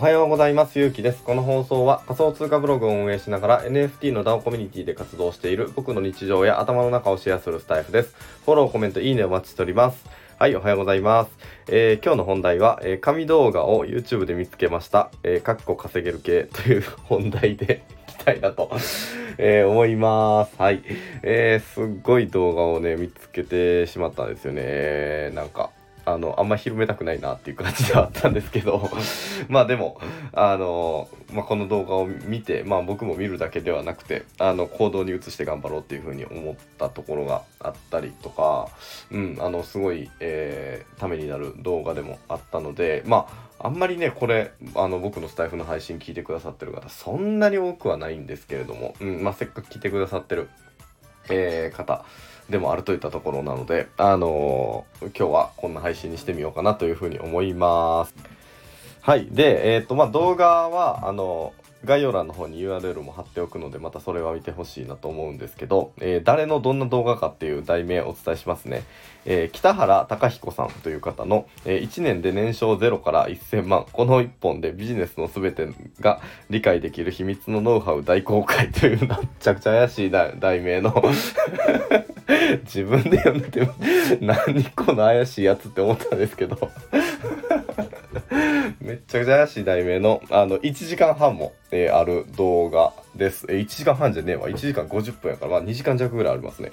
おはようございます。ゆうきです。この放送は仮想通貨ブログを運営しながら NFT の DAO コミュニティで活動している僕の日常や頭の中をシェアするスタイフです。フォロー、コメント、いいねお待ちしております。はい、おはようございます。えー、今日の本題は、えー、紙動画を YouTube で見つけました。えー、かっこ稼げる系という本題でたいなとえー、思います。はい。えー、すっごい動画をね、見つけてしまったんですよね。なんか、あの、あんま広めたくないなっていう感じではあったんですけど まあでも、あの、まあ、この動画を見て、まあ僕も見るだけではなくて、あの、行動に移して頑張ろうっていうふうに思ったところがあったりとか、うん、あの、すごい、えー、ためになる動画でもあったので、まあ、あんまりね、これ、あの、僕のスタイフの配信聞いてくださってる方、そんなに多くはないんですけれども、うん、まあ、せっかく聞いてくださってる、えー、方、でもあるといったところなので、あのー、今日はこんな配信にしてみようかなというふうに思います。はい。で、えっ、ー、と、まあ、動画は、あの概要欄の方に URL も貼っておくので、またそれは見てほしいなと思うんですけど、えー、誰のどんな動画かっていう題名をお伝えしますね。えー、北原隆彦さんという方の、えー、1年で年商0から1000万、この1本でビジネスの全てが理解できる秘密のノウハウ大公開というめちゃくちゃ怪しい題名の 自分で読んでて何この怪しいやつって思ったんですけどめっちゃくちゃ怪しい題名の、あの、1時間半も、えー、ある動画です。え、1時間半じゃねえわ。1時間50分やから、まあ2時間弱ぐらいありますね。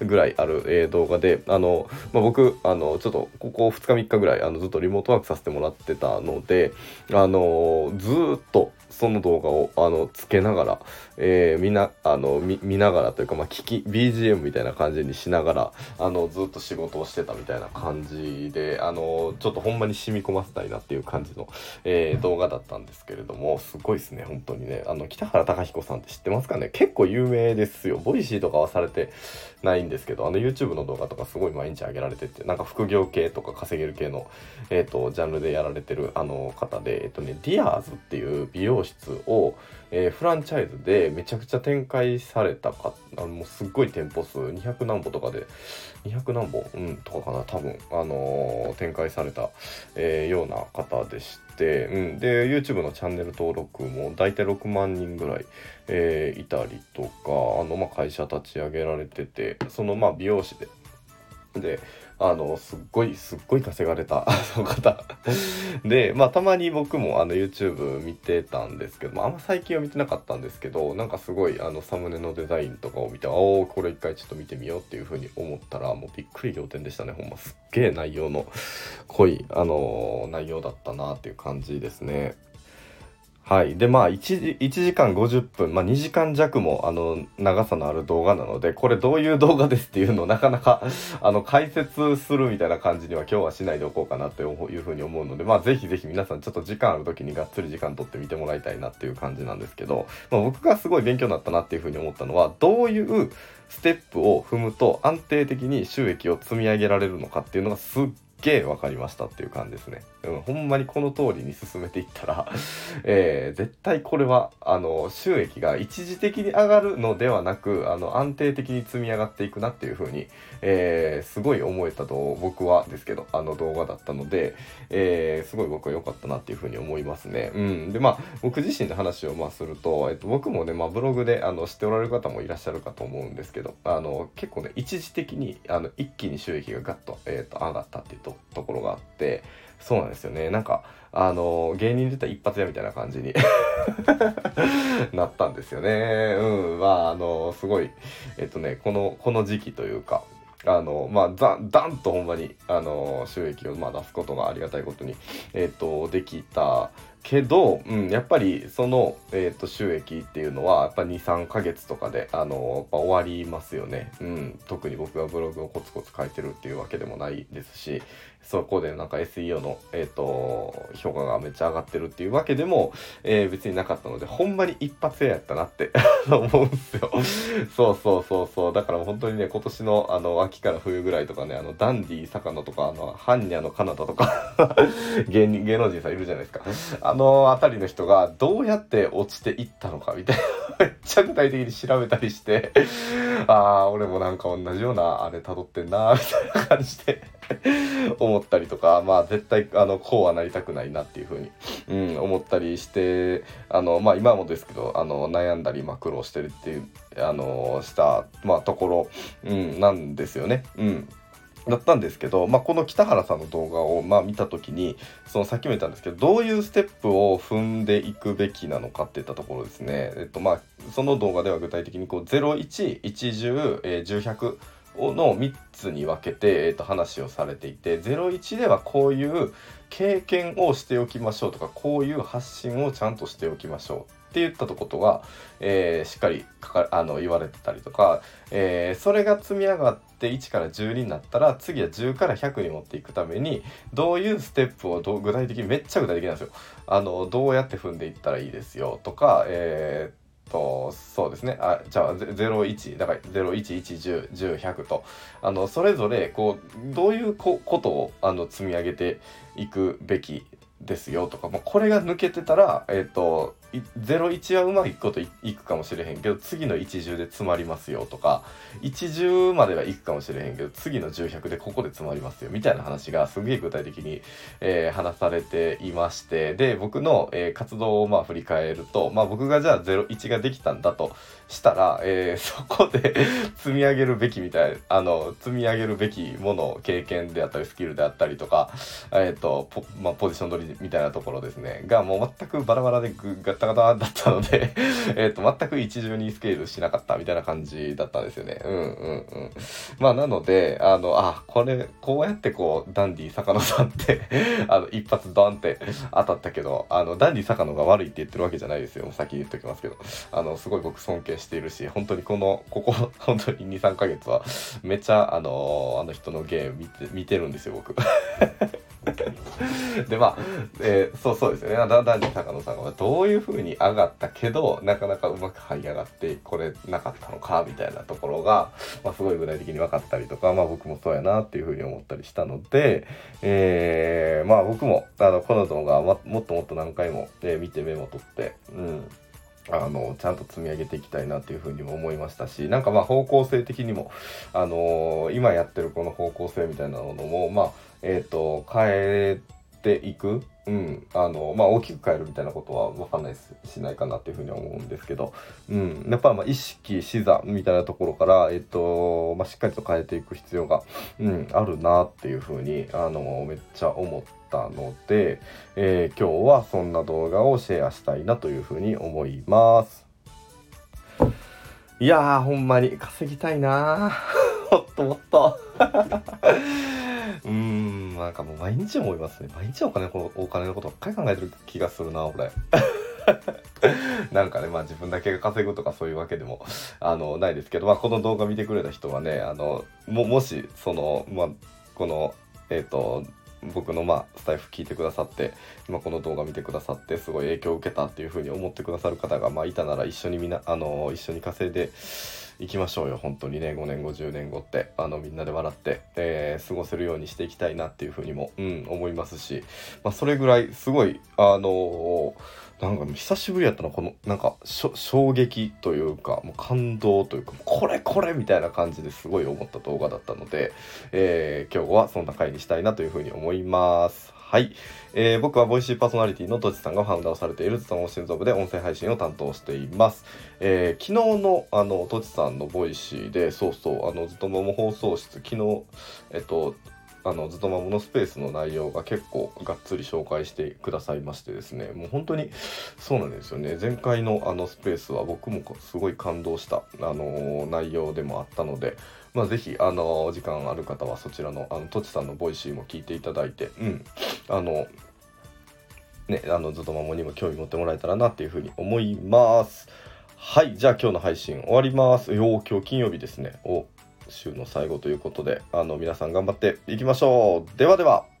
ぐらいある、えー、動画で、あの、まあ、僕、あの、ちょっと、ここ2日3日ぐらい、あの、ずっとリモートワークさせてもらってたので、あの、ずっと、その動画をあのつけながら、えー、みなあの見見ながらというか、まあ、聞き BGM みたいな感じにしながらあのずっと仕事をしてたみたいな感じであのちょっとほんまに染み込ませたいなっていう感じの、えー、動画だったんですけれどもすごいですね本当にねあの北原孝彦さんって知ってますかね？結構有名ですよ。 Voicy とかはされてないんですけどあの YouTube の動画とかすごい毎日上げられててなんか副業系とか稼げる系の、えーと、ジャンルでやられてるあの方でえっ、ー、とねディアーズっていう美容室を、えー、フランチャイズでめちゃくちゃ展開されたかあのもうすっごい店舗数200何舗とかで200何舗うんとかかな多分あの、展開された、え、ような方でして、うん、で YouTube のチャンネル登録も大体6万人ぐらい、えー、いたりとかあの、まあ、会社立ち上げられててそのまあ美容師でであの、すっごい、すっごい稼がれた、その方。で、まあ、たまに僕もあの、YouTube 見てたんですけど、まあ、あんま最近は見てなかったんですけど、なんかすごい、あの、サムネのデザインとかを見て、おおこれ一回ちょっと見てみようっていう風に思ったら、もうびっくり仰天でしたね。ほんますっげえ内容の濃い、あのー、内容だったなっていう感じですね。はい。で、まあ1時、1時間50分、まあ2時間弱も、あの、長さのある動画なので、これどういう動画ですっていうのをなかなかあの、解説するみたいな感じには今日はしないでおこうかなというふうに思うので、まあぜひぜひ皆さんちょっと時間ある時にがっつり時間取ってみてもらいたいなっていう感じなんですけど、まあ、僕がすごい勉強になったなっていうふうに思ったのは、どういうステップを踏むと安定的に収益を積み上げられるのかっていうのがすっげえ分かりましたっていう感じですね。うん、ほんまにこの通りに進めていったら えー、絶対これは、あの、収益が一時的に上がるのではなく、あの、安定的に積み上がっていくなっていう風に、えー、すごい思えたと、僕はですけど、あの動画だったので、えー、すごい僕は良かったなっていう風に思いますね。うん。で、まあ、僕自身の話をまあすると、えっと、僕もね、まあ、ブログで、あの、知っておられる方もいらっしゃるかと思うんですけど、あの、結構ね、一時的に、あの、一気に収益がガッと、えっ、と、上がったっていうところがあって、そうなんですよね。なんか、あの、芸人出た一発屋みたいな感じに なったんですよね。うん。まあ、あの、すごい、えっとね、この、この時期というか、あの、まあ、ザダンとほんまに、あの、収益をまあ出すことがありがたいことに、えっ、と、できたけど、うん、やっぱりその、えーと、収益っていうのはやっぱ23ヶ月とかであのやっぱ終わりますよね、うん、特に僕がブログをコツコツ書いてるっていうわけでもないですしそこでなんか SEO の、えーと、評価がめっちゃ上がってるっていうわけでも、えー、別になかったのでほんまに一発屋やったなって 思うんですよ。そうそうそうそう。だから本当にね今年のあの秋から冬ぐらいとかねあのダンディ坂野とかあのハンニャのカナダとか 芸人芸能人さんいるじゃないですか。あの辺りの人がどうやって落ちていったのかみたいな めっちゃ具体的に調べたりしてああ俺もなんか同じようなあれ辿ってんなみたいな感じで思ったりとかまあ絶対あのこうはなりたくないなっていうふうに、うん、思ったりしてあのまあ今もですけどあの悩んだり、まあ、苦労してるっていうあのした、まあ、ところ、うん、なんですよね。うんだったんですけど、まあ、この北原さんの動画をま見た時にそのさっきも言ったんですけどどういうステップを踏んでいくべきなのかっていったところですね。えっとま、その動画では具体的にこう0110、えー、100の3つに分けて、えー、と話をされていて01ではこういう経験をしておきましょうとかこういう発信をちゃんとしておきましょうって言ったことが、えー、しっかりあの言われてたりとか、えー、それが積み上がって1から10になったら次は10から100に持っていくためにどういうステップをど具体的にめっちゃ具体的なんですよ。あのどうやって踏んでいったらいいですよとか、えーとそうですねあじゃあ01だから01110100100とあのそれぞれこうどういうことをあの積み上げていくべきですよとか、まあ、これが抜けてたら、えっ、ー、と01はうまくいくこといくかもしれへんけど次の10で詰まりますよとか10まではいくかもしれへんけど次の1000でここで詰まりますよみたいな話がすげえ具体的に、えー、話されていましてで僕の、えー、活動をまあ振り返ると、まあ、僕がじゃあ01ができたんだとしたら、えー、そこで 積み上げるべきみたいあの積み上げるべきもの経験であったりスキルであったりとか、えーとポまあ、ポジション取りみたいなところですねがもう全くバラバラでぐガタガタだったので えっと、全く一重にスケールしなかったみたいな感じだったんですよね。うんうんうん。まあ、なので、あの、あ、これ、こうやってこう、ダンディ坂野さんって あの、一発ドンって当たったけど、あの、ダンディ坂野が悪いって言ってるわけじゃないですよ。もう先に言っときますけど。あの、すごい僕尊敬しているし、本当にこの、ここ、本当に2、3ヶ月は、めっちゃ、あの、あの人のゲーム見て、見てるんですよ、僕。でまあ、えー、そうそうですよねダンディ坂野さんがどういう風に上がったけどなかなかうまく這い上がってこれなかったのかみたいなところが、まあ、すごい具体的に分かったりとか、まあ、僕もそうやなっていう風に思ったりしたので、えー、まあ僕もあのこの動画はもっともっと何回も、えー、見てメモ取って、うん。あのちゃんと積み上げていきたいなっていうふうにも思いましたしなんかまあ方向性的にも、あのー、今やってるこの方向性みたいなものもまあえっ、ー、と変えていく、うん、あのまあ大きく変えるみたいなことは分かんないしないかなっていうふうには思うんですけど、うん、やっぱまあ意識視座みたいなところから、えっ、とまあ、しっかりと変えていく必要が、うん、あるなっていうふうにあのめっちゃ思っ。たので、えー、今日はそんな動画をシェアしたいなというふうに思います。いやー、ほんまに稼ぎたいなも っともっと うん、なんかもう毎日思いますね。毎日お金のお金のことばっかり考えてる気がするな、俺。なんかね、まあ自分だけが稼ぐとかそういうわけでも、あの、ないですけど、まあこの動画見てくれた人はね、あの、も、もし、その、まあ、この、えっ、ー、と、僕のまあスタイフ聞いてくださって、ま、この動画見てくださってすごい影響を受けたっていうふうに思ってくださる方がまあいたなら一緒にみなあの一緒に稼いでいきましょうよ。本当にね。5年後10年後って。あのみんなで笑って、えー、過ごせるようにしていきたいなっていうふうにも、うん、思いますし、まあ、それぐらいすごいあのーなんか久しぶりやったのこのなんか衝撃というかもう感動というかこれこれみたいな感じですごい思った動画だったので、えー、今日はそんな回にしたいなというふうに思います。はい、えー、僕はボイシーパーソナリティのとちさんがファウンダーをされているつたも心臓部で音声配信を担当しています。えー、昨日のあのとちさんの Voicy でそうそうあのずっともも放送室昨日えっとあのずっとまものスペースの内容が結構がっつり紹介してくださいましてですねもう本当にそうなんですよね前回のあのスペースは僕もすごい感動した、あの内容でもあったのでまあ、ぜひ、あのお時間ある方はそちらの、あの、とちさんの Voicy も聞いていただいて、うん、あの、ね、あの、ずっとまもにも興味持ってもらえたらなっていうふうに思います。はい、じゃあ今日の配信終わります。よ今日金曜日ですね。お週の最後ということであの皆さん頑張っていきましょう。ではでは。